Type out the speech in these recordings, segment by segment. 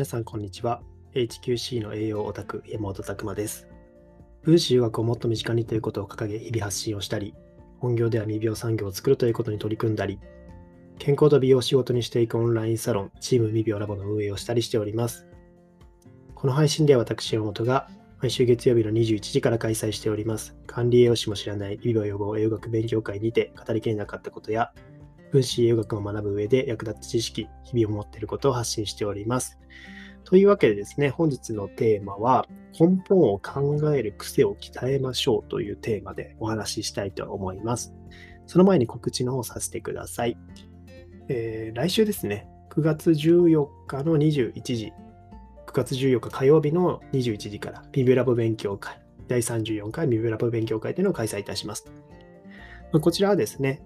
皆さん、こんにちは。HQC の栄養オタク、山本拓馬です。分子留学をもっと身近にということを掲げ、日々発信をしたり、本業では未病産業を作るということに取り組んだり、健康と美容を仕事にしていくオンラインサロン、チーム未病ラボの運営をしたりしております。この配信では私、山本が毎週月曜日の21時から開催しております。管理栄養士も知らない美病予防栄養学勉強会にて語りきれなかったことや、分子栄養学を学ぶ上で役立つ知識、日々を持っていることを発信しております。というわけでですね、本日のテーマは、根本を考える癖を鍛えましょうというテーマでお話ししたいと思います。その前に告知の方させてください。えー来週ですね、9月14日の21時、9月14日火曜日の21時から、ビブラボ勉強会、第34回ビブラボ勉強会というのを開催いたします。こちらはですね、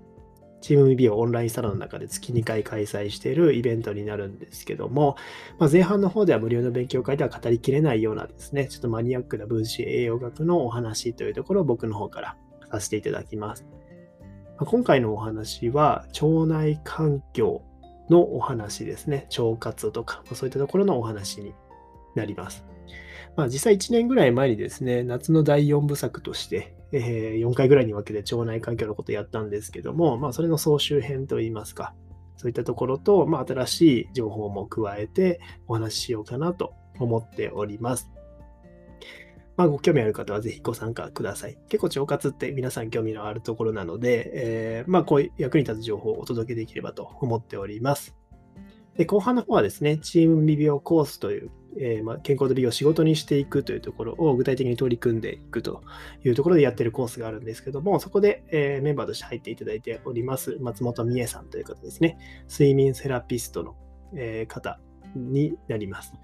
チームミビオオンラインサロンの中で月2回開催しているイベントになるんですけども、まあ、前半の方では無料の勉強会では語りきれないようなですね、ちょっとマニアックな分子栄養学のお話というところを僕の方からさせていただきます。まあ今回のお話は腸内環境のお話ですね。腸活とか、まそういったところのお話になります。まあ、実際1年ぐらい前にですね、夏の第4部作として、えー4回ぐらいに分けて腸内環境のことやったんですけども、まあ、それの総集編といいますか、そういったところと、まあ、新しい情報も加えてお話ししようかなと思っております。まあ、ご興味ある方はぜひご参加ください。結構腸活って皆さん興味のあるところなので、えーまあ、こういう役に立つ情報をお届けできればと思っております。で後半の方はですね、チーム美容コースという、えーまあ、健康と美容を仕事にしていくというところを具体的に取り組んでいくというところでやってるコースがあるんですけども、そこで、えーメンバーとして入っていただいております、松本美恵さんという方ですね、睡眠セラピストの、えー方になります。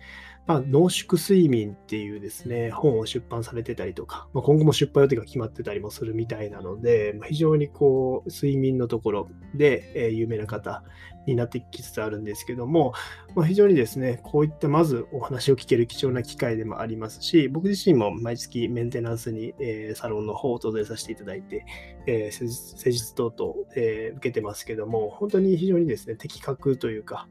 まあ、濃縮睡眠っていうですね、本を出版されてたりとか、まあ、今後も出版予定が決まってたりもするみたいなので、まあ非常にこう、睡眠のところで、えー有名な方になってきつつあるんですけども、まあ、非常にですね、こういったまずお話を聞ける貴重な機会でもありますし、僕自身も毎月メンテナンスに、えーサロンの方を訪れさせていただいて、えー施術等々、えー受けてますけども、本当に非常にですね、的確というか、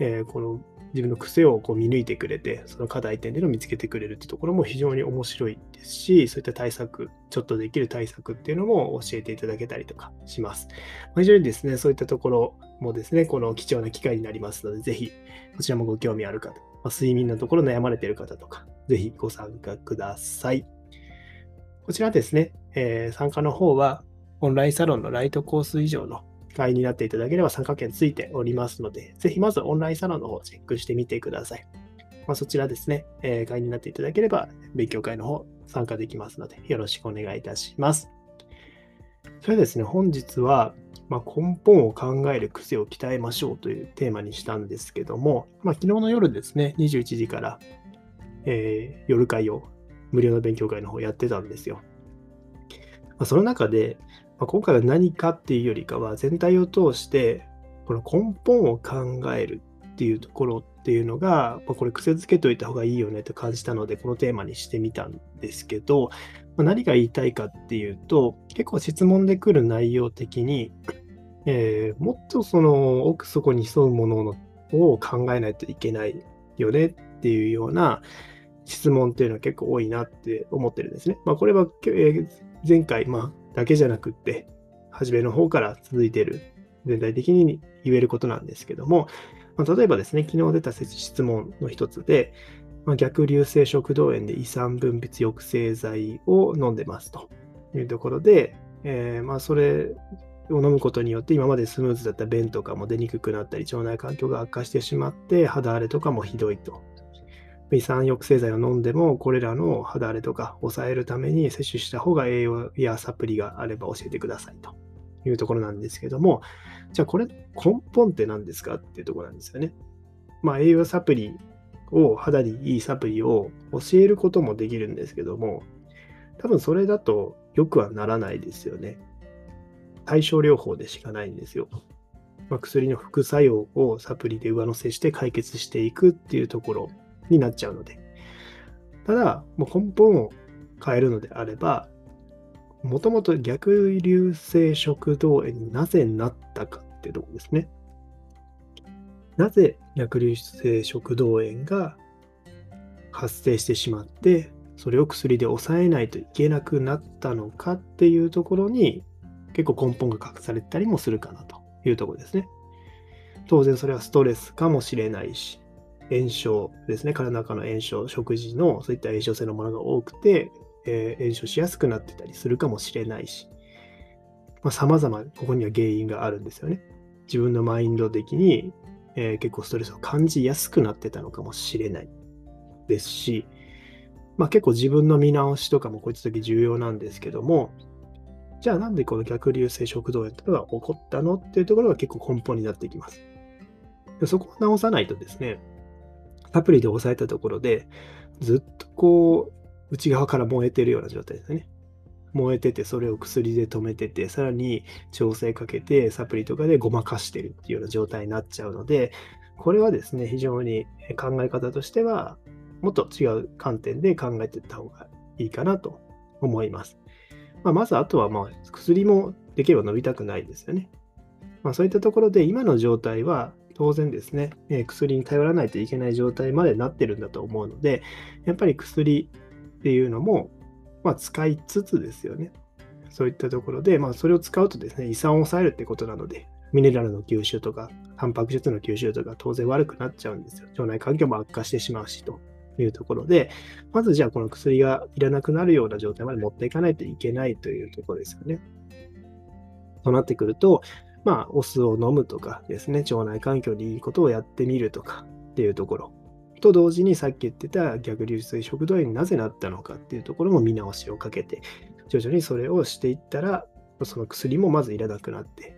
えーこの自分の癖をこう見抜いてくれて、その課題点での見つけてくれるってところも非常に面白いですし、そういった対策、ちょっとできる対策っていうのも教えていただけたりとかします。ま非常にですね、そういったところもですね、この貴重な機会になりますので、ぜひこちらもご興味ある方、ま、睡眠のところ悩まれている方とか、ぜひご参加ください。こちらですね、えー参加の方はオンラインサロンのライトコース以上の会員になっていただければ参加券ついておりますので、ぜひまずオンラインサロンの方をチェックしてみてください。まあ、そちらですね、えー会員になっていただければ勉強会の方参加できますので、よろしくお願いいたします。それでですね、本日は、ま、根本を考える癖を鍛えましょうというテーマにしたんですけども、まあ、昨日の夜ですね、21時から、えー夜会を無料の勉強会の方やってたんですよ。まあ、その中で、まあ、今回は何かっていうよりかは、全体を通して、この根本を考えるっていうところっていうのが、まあ、これ癖づけといた方がいいよねと感じたので、このテーマにしてみたんですけど、まあ、何が言いたいかっていうと、結構質問で来る内容的に、えーもっとその奥底に潜むもののを考えないといけないよねっていうような質問っていうのは結構多いなって思ってるんですね。まあ、これは、前回、まあ、だけじゃなくって、初めの方から続いている、全体的に言えることなんですけども、まあ、例えばですね、昨日出た質問の一つで、まあ、逆流性食道炎で胃酸分泌抑制剤を飲んでますというところで、えーまあ、それを飲むことによって今までスムーズだった便とかも出にくくなったり腸内環境が悪化してしまって肌荒れとかもひどいと。胃酸抑制剤を飲んでもこれらの肌荒れとか抑えるために摂取した方が栄養やサプリがあれば教えてくださいというところなんですけどもじゃあこれ根本って何ですかっていうところなんですよね。まあ栄養サプリを肌にいいサプリを教えることもできるんですけども多分それだとよくはならないですよね。対症療法でしかないんですよ。まあ、薬の副作用をサプリで上乗せして解決していくっていうところになっちゃうので。ただ、もう根本を変えるのであれば、もともと逆流性食道炎になぜなったかっていうところですね。なぜ逆流性食道炎が発生してしまって、それを薬で抑えないといけなくなったのかっていうところに結構根本が隠されたりもするかなというところですね。当然それはストレスかもしれないし、炎症ですね、体の中の炎症、食事のそういった炎症性のものが多くて、えー、炎症しやすくなってたりするかもしれないし、さまざ、まここには原因があるんですよね。自分のマインド的に、えー、結構ストレスを感じやすくなってたのかもしれないですし、まあ、結構自分の見直しとかもこういった時重要なんですけども、じゃあなんでこの逆流性食道炎というのが起こったのっていうところが結構根本になってきます。そこを直さないとですね、サプリで抑えたところで、ずっとこう、内側から燃えてるような状態ですね。燃えてて、それを薬で止めてて、さらに調整かけて、サプリとかでごまかしてるっていうような状態になっちゃうので、これはですね、非常に考え方としては、もっと違う観点で考えていった方がいいかなと思います。まあ、まず、あとは、まあ、薬もできれば飲みたくないですよね。まあ、そういったところで、今の状態は、当然ですね、え薬に頼らないといけない状態までなってるんだと思うので、やっぱり薬っていうのも、まあ、使いつつですよね。そういったところで、まあ、それを使うとですね、胃酸を抑えるってことなので、ミネラルの吸収とか、タンパク質の吸収とか、当然悪くなっちゃうんですよ。腸内環境も悪化してしまうしというところで、まずじゃあこの薬がいらなくなるような状態まで持っていかないといけないというところですよね。となってくると、まあ、お酢を飲むとかですね、腸内環境にいいことをやってみるとかっていうところ。と同時にさっき言ってた逆流性食道炎になぜなったのかっていうところも見直しをかけて、徐々にそれをしていったら、その薬もまずいらなくなって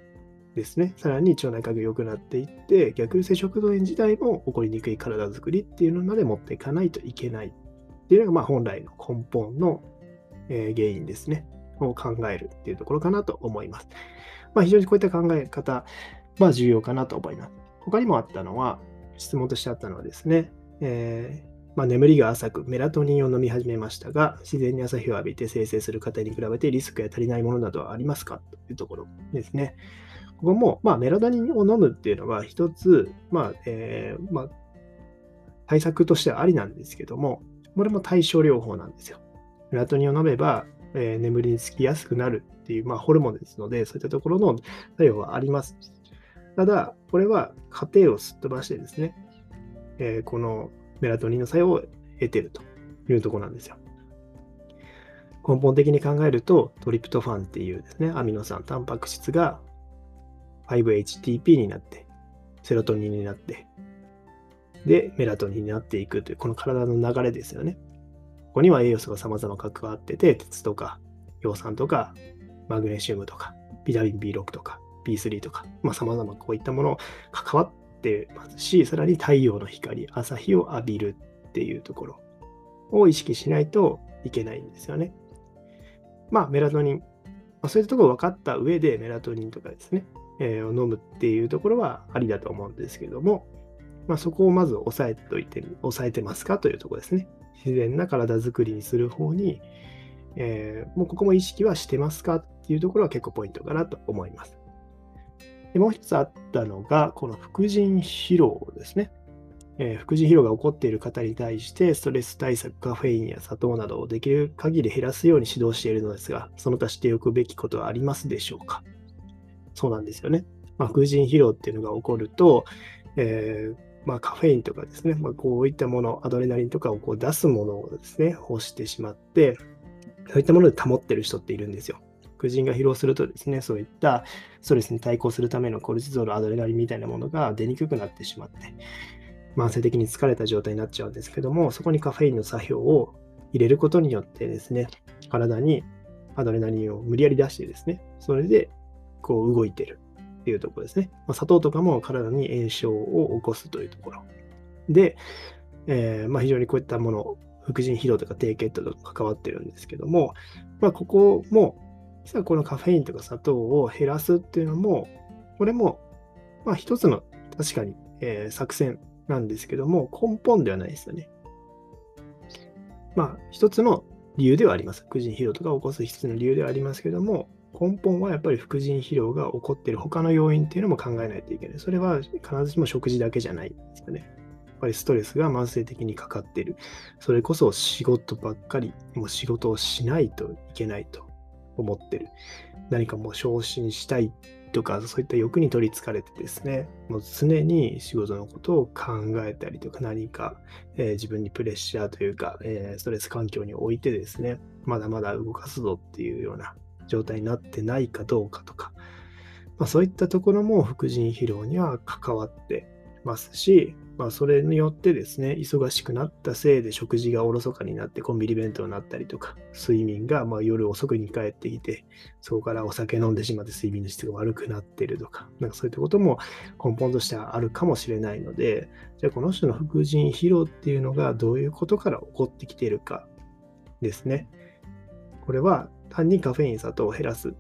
ですね、さらに腸内環境良くなっていって、逆流性食道炎自体も起こりにくい体づくりっていうのまで持っていかないといけない。っていうのが、まあ、本来の根本の、え原因ですね、を考えるっていうところかなと思います。まあ、非常にこういった考え方は重要かなと思います。他にもあったのは、質問としてあったのはですね、えーまあ、眠りが浅くメラトニンを飲み始めましたが、自然に朝日を浴びて生成する方に比べてリスクや足りないものなどはありますか？というところですね。ここも、まあ、メラトニンを飲むっていうのは一つ、まあえーまあ、対策としてはありなんですけども、これも対症療法なんですよ。メラトニンを飲めば、えー、眠りにつきやすくなるっていう、まあ、ホルモンですので、そういったところの作用はあります。ただ、これは過程をすっ飛ばしてですね、えー、このメラトニンの作用を得てるというところなんですよ。根本的に考えると、トリプトファンっていうですね、アミノ酸、タンパク質が 5-HTP になって、セロトニンになって、で、メラトニンになっていくという、この体の流れですよね。ここには栄養素が様々関わってて、鉄とか、葉酸とか、マグネシウムとか、ビタミン B6 とか、B3 とか、まあ、様々こういったもの関わってますし、さらに太陽の光、朝日を浴びるっていうところを意識しないといけないんですよね。まあ、メラトニン、まあ、そういったところ分かった上でメラトニンとかですね、えー、を飲むっていうところはありだと思うんですけども、まあ、そこをまず押さえておいて、押さえてますかというところですね。自然な体づくりにする方に、えー、もうここも意識はしてますかっていうところは結構ポイントかなと思います。でもう一つあったのが、この副腎疲労ですね。えー、副腎疲労が起こっている方に対して、ストレス対策、カフェインや砂糖などをできる限り減らすように指導しているのですが、その他しておくべきことはありますでしょうか？そうなんですよね。まあ、副腎疲労っていうのが起こると、えー、まあ、カフェインとかですね、まあ、こういったもの、アドレナリンとかをこう出すものをですね、欲してしまって、そういったもので保ってる人っているんですよ。副腎が疲労するとですね、そういったストレスに対抗するためのコルチゾール、アドレナリンみたいなものが出にくくなってしまって、慢性的に疲れた状態になっちゃうんですけども、そこにカフェインの作用を入れることによってですね、体にアドレナリンを無理やり出してですね、それでこう動いてるっていうところですね。まあ、砂糖とかも体に炎症を起こすというところ。で、えー、まあ、非常にこういったもの、副腎疲労とか低血糖とか関わってるんですけども、まあ、ここも実はこのカフェインとか砂糖を減らすっていうのも、これも、まあ一つの確かに、えー、作戦なんですけども、根本ではないですよね。まあ一つの理由ではあります。副腎疲労とかを起こす一つの理由ではありますけども、根本はやっぱり副腎疲労が起こっている他の要因っていうのも考えないといけない。それは必ずしも食事だけじゃないですよね。やっぱりストレスが慢性的にかかっている。それこそ仕事ばっかり、もう仕事をしないといけないと思ってる。何かもう昇進したいとか、そういった欲に取りつかれてですね、もう常に仕事のことを考えたりとか、何か、えー、自分にプレッシャーというか、えー、ストレス環境においてですね、まだまだ動かすぞっていうような状態になってないかどうかとか、まあ、そういったところも副腎疲労には関わってますし、まあ、それによってですね、忙しくなったせいで食事がおろそかになってコンビニ弁当になったりとか、睡眠がま夜遅くに帰ってきて、そこからお酒飲んでしまって睡眠の質が悪くなってるとか、なんかそういったことも根本としてはあるかもしれないので、じゃあこの人の副腎疲労っていうのがどういうことから起こってきてるかですね。これは単にカフェイン、砂糖を減らすっ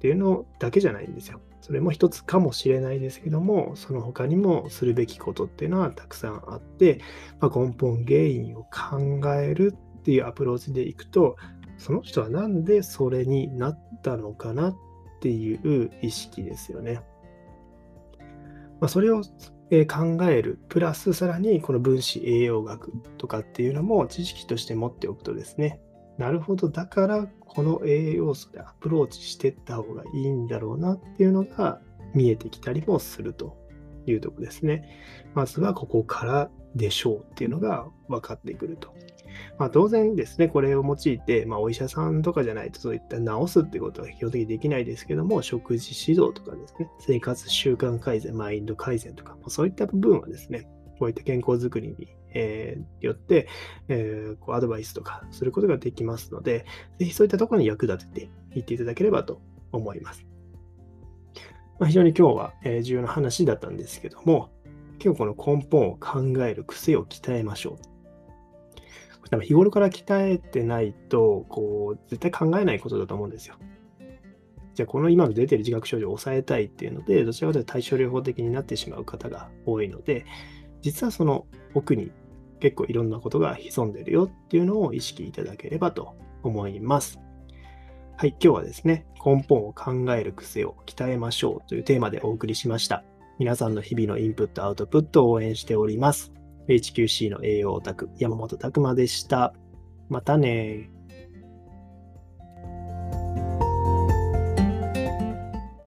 ていうのだけじゃないんですよ。それも一つかもしれないですけども、その他にもするべきことっていうのはたくさんあって、まあ、根本原因を考えるっていうアプローチでいくと、その人はなんでそれになったのかなっていう意識ですよね。まあ、それを考える、プラスさらにこの分子栄養学とかっていうのも知識として持っておくとですね、なるほど、だからこの栄養素でアプローチしていった方がいいんだろうなっていうのが見えてきたりもするというとこですね。まずはここからでしょうっていうのが分かってくると。まあ、当然ですね、これを用いて、まあ、お医者さんとかじゃないとそういった治すってことは基本的にできないですけども、食事指導とかですね、生活習慣改善、マインド改善とか、そういった部分はですね、こういった健康づくりに、えー、よって、えー、こうアドバイスとかすることができますので、ぜひそういったところに役立てていっていただければと思います。まあ、非常に今日は、え、重要な話だったんですけども、今日この根本を考える癖を鍛えましょう。多分日頃から鍛えてないと、こう、絶対考えないことだと思うんですよ。じゃあこの今の出てる自覚症状を抑えたいっていうので、どちらかというと対症療法的になってしまう方が多いので、実はその奥に結構いろんなことが潜んでるよっていうのを意識いただければと思います。はい、今日はですね、根本を考える癖を鍛えましょうというテーマでお送りしました。皆さんの日々のインプット、アウトプットを応援しております。HQC の栄養オタク、山本拓馬でした。またね